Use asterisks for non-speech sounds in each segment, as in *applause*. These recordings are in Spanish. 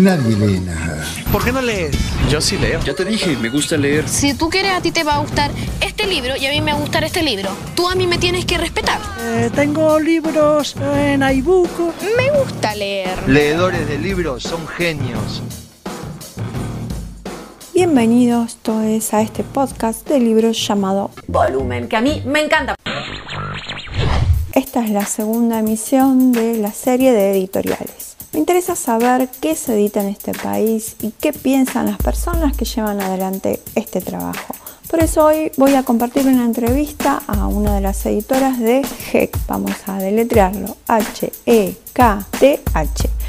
Nadie lee nada. ¿Por qué no lees? Yo sí leo. Ya te dije, me gusta leer. Si tú quieres, a ti te va a gustar este libro y a mí me va a gustar este libro. Tú a mí me tienes que respetar. Eh, tengo libros en iBook. Me gusta leer. Leedores de libros son genios. Bienvenidos todos a este podcast de libros llamado Volumen, que a mí me encanta. Esta es la segunda emisión de la serie de editoriales. Me interesa saber qué se edita en este país y qué piensan las personas que llevan adelante este trabajo. Por eso hoy voy a compartir una entrevista a una de las editoras de HEC. Vamos a deletrearlo. H-E-K-T-H.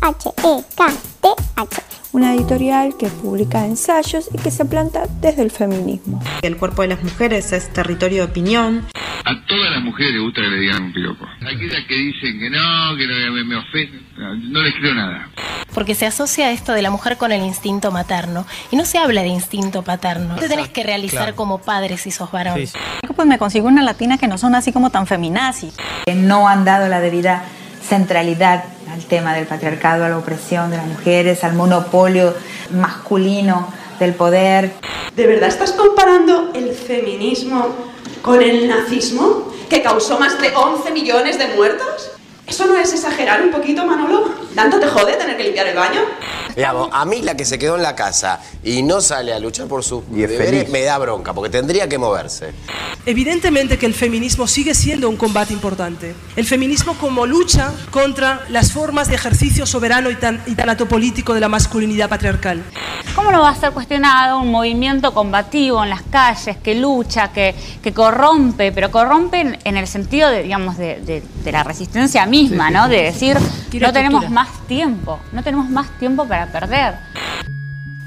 H-E-K-T-H. Una editorial que publica ensayos y que se planta desde el feminismo. El cuerpo de las mujeres es territorio de opinión. A todas las mujeres les gusta que le digan un piropo. Aquellas que dicen que no, que no, me, me ofenden, no les creo nada. Porque se asocia esto de la mujer con el instinto materno. Y no se habla de instinto paterno. Te tenés que realizar Claro. como padre si sos varón. Sí, sí. Pues me consigo una latina que no son así como tan feminazis. no han dado la debida centralidad al tema del patriarcado, a la opresión de las mujeres, al monopolio masculino del poder. ¿De verdad estás comparando el feminismo con el nazismo, que causó más de 11 millones de muertos? ¿Eso no es exagerar un poquito, Manolo? ¿Tanto te jode tener que limpiar el baño? Digamos, a mí la que se quedó en la casa y no sale a luchar por sus Y es deberes feliz. me da bronca, porque tendría que moverse. Evidentemente que el feminismo sigue siendo un combate importante. El feminismo como lucha contra las formas de ejercicio soberano y tan, y tan atopolítico de la masculinidad patriarcal. ¿Cómo no va a ser cuestionado un movimiento combativo en las calles que lucha, que, que corrompe, pero corrompe en, en el sentido de, digamos, de, de- de la resistencia misma, ¿no? De decir, no tenemos más tiempo, no tenemos más tiempo para perder.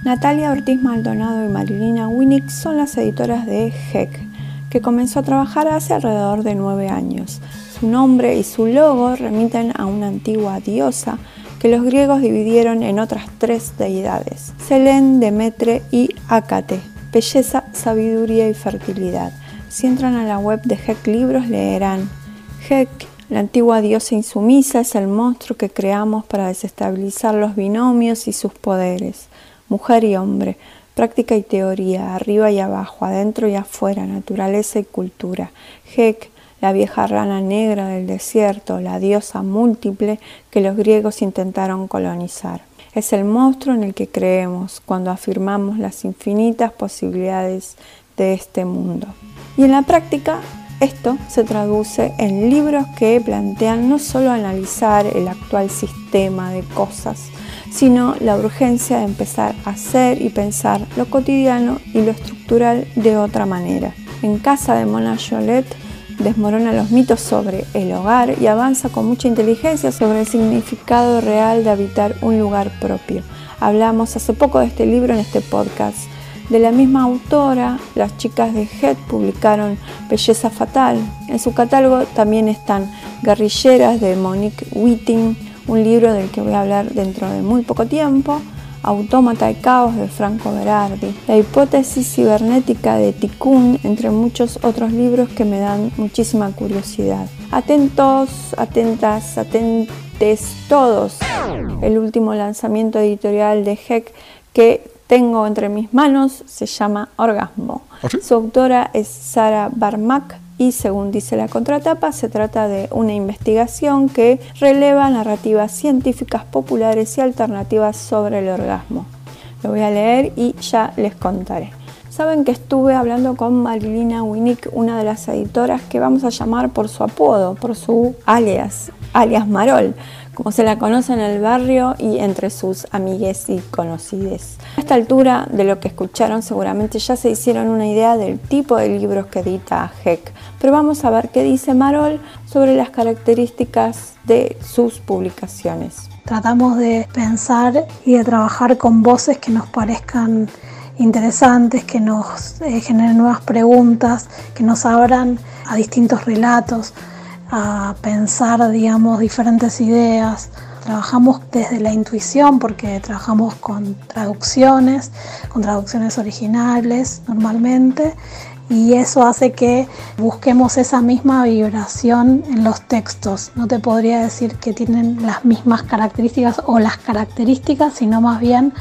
Natalia Ortiz Maldonado y Marilina Winnick son las editoras de HEC, que comenzó a trabajar hace alrededor de nueve años. Su nombre y su logo remiten a una antigua diosa que los griegos dividieron en otras tres deidades, Selén, Demetre y Acate, belleza, sabiduría y fertilidad. Si entran a la web de HEC Libros leerán Hek, la antigua diosa insumisa, es el monstruo que creamos para desestabilizar los binomios y sus poderes. Mujer y hombre, práctica y teoría, arriba y abajo, adentro y afuera, naturaleza y cultura. Hek, la vieja rana negra del desierto, la diosa múltiple que los griegos intentaron colonizar. Es el monstruo en el que creemos cuando afirmamos las infinitas posibilidades de este mundo. Y en la práctica, esto se traduce en libros que plantean no solo analizar el actual sistema de cosas, sino la urgencia de empezar a hacer y pensar lo cotidiano y lo estructural de otra manera. En casa de Mona Jolet desmorona los mitos sobre el hogar y avanza con mucha inteligencia sobre el significado real de habitar un lugar propio. Hablamos hace poco de este libro en este podcast. De la misma autora, las chicas de Head publicaron Belleza Fatal. En su catálogo también están Guerrilleras de Monique Witting, un libro del que voy a hablar dentro de muy poco tiempo, Autómata y Caos de Franco Berardi, La hipótesis cibernética de Tikkun, entre muchos otros libros que me dan muchísima curiosidad. Atentos, atentas, atentes todos. El último lanzamiento editorial de Heck que tengo entre mis manos se llama Orgasmo. Su autora es Sara Barmak y según dice la contratapa se trata de una investigación que releva narrativas científicas populares y alternativas sobre el orgasmo. Lo voy a leer y ya les contaré. Saben que estuve hablando con Marilina Winnick, una de las editoras que vamos a llamar por su apodo, por su alias, alias Marol, como se la conoce en el barrio y entre sus amigues y conocides. A esta altura de lo que escucharon seguramente ya se hicieron una idea del tipo de libros que edita HEC, pero vamos a ver qué dice Marol sobre las características de sus publicaciones. Tratamos de pensar y de trabajar con voces que nos parezcan interesantes, que nos eh, generen nuevas preguntas, que nos abran a distintos relatos, a pensar, digamos, diferentes ideas. Trabajamos desde la intuición porque trabajamos con traducciones, con traducciones originales normalmente y eso hace que busquemos esa misma vibración en los textos. No te podría decir que tienen las mismas características o las características, sino más bien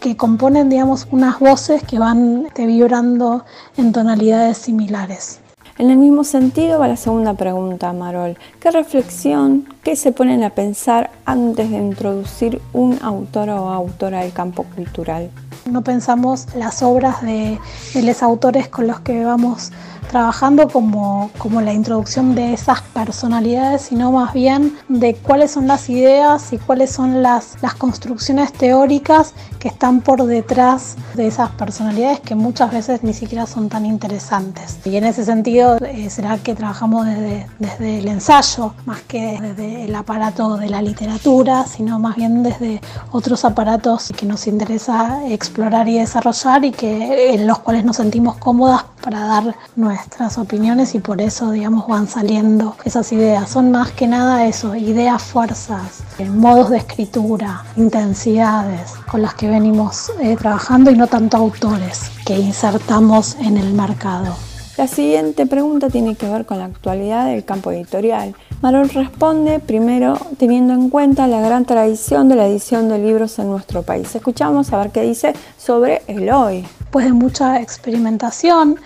que componen, digamos, unas voces que van vibrando en tonalidades similares. En el mismo sentido va la segunda pregunta, Marol. ¿Qué reflexión, qué se ponen a pensar antes de introducir un autor o autora al campo cultural? No pensamos las obras de, los autores con los que vamos trabajando como, como la introducción de esas personalidades, sino más bien de cuáles son las ideas y cuáles son las, las construcciones teóricas que están por detrás de esas personalidades que muchas veces ni siquiera son tan interesantes. Y en ese sentido eh, será que trabajamos desde, desde el ensayo, más que desde el aparato de la literatura, sino más bien desde otros aparatos que nos interesa explorar y desarrollar y que, en los cuales nos sentimos cómodas para dar nuestras opiniones y por eso, digamos, van saliendo esas ideas. Son más que nada eso, ideas, fuerzas, eh, modos de escritura, intensidades con las que venimos eh, trabajando y no tanto autores que insertamos en el mercado. La siguiente pregunta tiene que ver con la actualidad del campo editorial. Marol responde primero teniendo en cuenta la gran tradición de la edición de libros en nuestro país. Escuchamos a ver qué dice sobre el hoy. Después de mucha experimentación,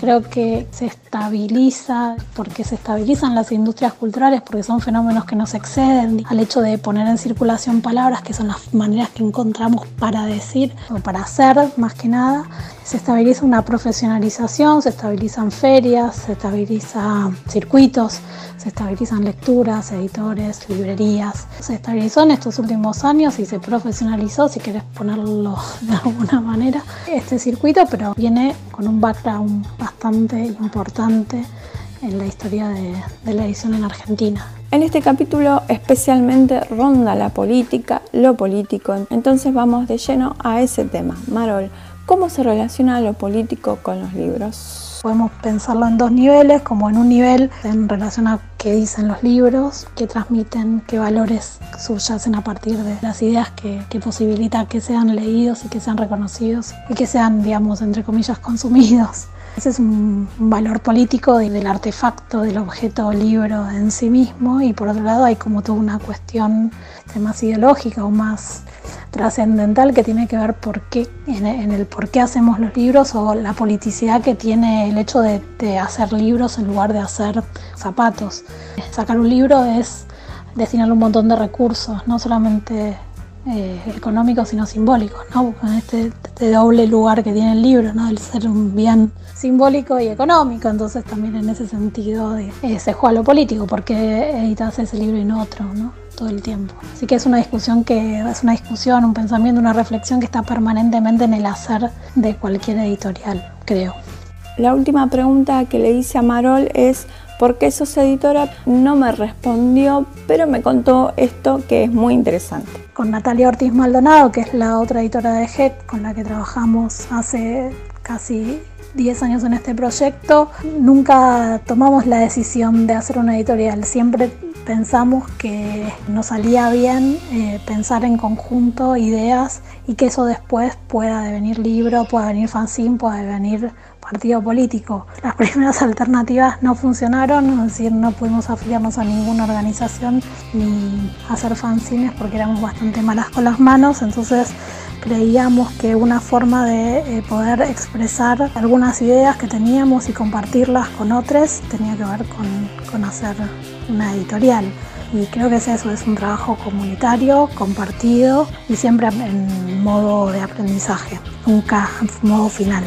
creo que se estabiliza, porque se estabilizan las industrias culturales, porque son fenómenos que nos exceden al hecho de poner en circulación palabras, que son las maneras que encontramos para decir o para hacer, más que nada. Se estabiliza una profesionalización, se estabilizan ferias, se estabilizan circuitos, se estabilizan lecturas, editores, librerías. Se estabilizó en estos últimos años y se profesionalizó, si querés ponerlo *laughs* de alguna manera, este circuito, pero viene con un background bastante importante en la historia de, de la edición en Argentina. En este capítulo especialmente ronda la política, lo político, entonces vamos de lleno a ese tema. Marol, ¿cómo se relaciona lo político con los libros? Podemos pensarlo en dos niveles, como en un nivel en relación a qué dicen los libros, qué transmiten, qué valores subyacen a partir de las ideas que, que que sean leídos y que sean reconocidos y que sean, digamos, entre comillas, consumidos. Ese es un, valor político de, del artefacto, del objeto libro en sí mismo y por otro lado hay como toda una cuestión este, más ideológica o más trascendental que tiene que ver por qué, en, el por qué hacemos los libros o la politicidad que tiene el hecho de, de hacer libros en lugar de hacer zapatos. Sacar un libro es destinar un montón de recursos, no solamente eh, económicos sino simbólicos, ¿no? Con este, este, doble lugar que tiene el libro, ¿no? El ser un bien simbólico y económico, entonces también en ese sentido de, eh, se juega lo político, porque editas ese libro y no otro, ¿no? Todo el tiempo. Así que es una discusión que es una discusión, un pensamiento, una reflexión que está permanentemente en el hacer de cualquier editorial, creo. La última pregunta que le hice a Marol es ¿por qué sos editora? No me respondió, pero me contó esto que es muy interesante. Con Natalia Ortiz Maldonado, que es la otra editora de GEC con la que trabajamos hace casi 10 años en este proyecto, nunca tomamos la decisión de hacer una editorial, siempre pensamos que nos salía bien eh, pensar en conjunto ideas y que eso después pueda devenir libro, pueda venir fanzine, pueda devenir partido político. Las primeras *laughs* alternativas no funcionaron, es decir, no pudimos afiliarnos a ninguna organización ni hacer fanzines porque éramos bastante malas con las manos, entonces creíamos que una forma de eh, poder expresar algunas ideas que teníamos y compartirlas con otros tenía que ver con, con hacer una editorial. Y creo que es eso, es un trabajo comunitario, compartido y siempre en modo de aprendizaje, nunca en modo final.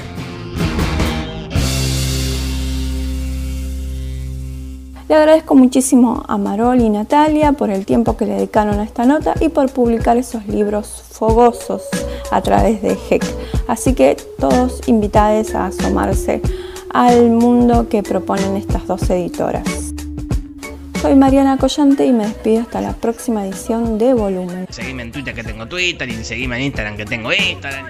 Le agradezco muchísimo a Marol y Natalia por el tiempo que le dedicaron a esta nota y por publicar esos libros fogosos a través de GEC. Así que todos invitados a asomarse al mundo que proponen estas dos editoras. Soy Mariana Collante y me despido hasta la próxima edición de Volumen. Seguime en Twitter que tengo Twitter y seguime en Instagram que tengo Instagram.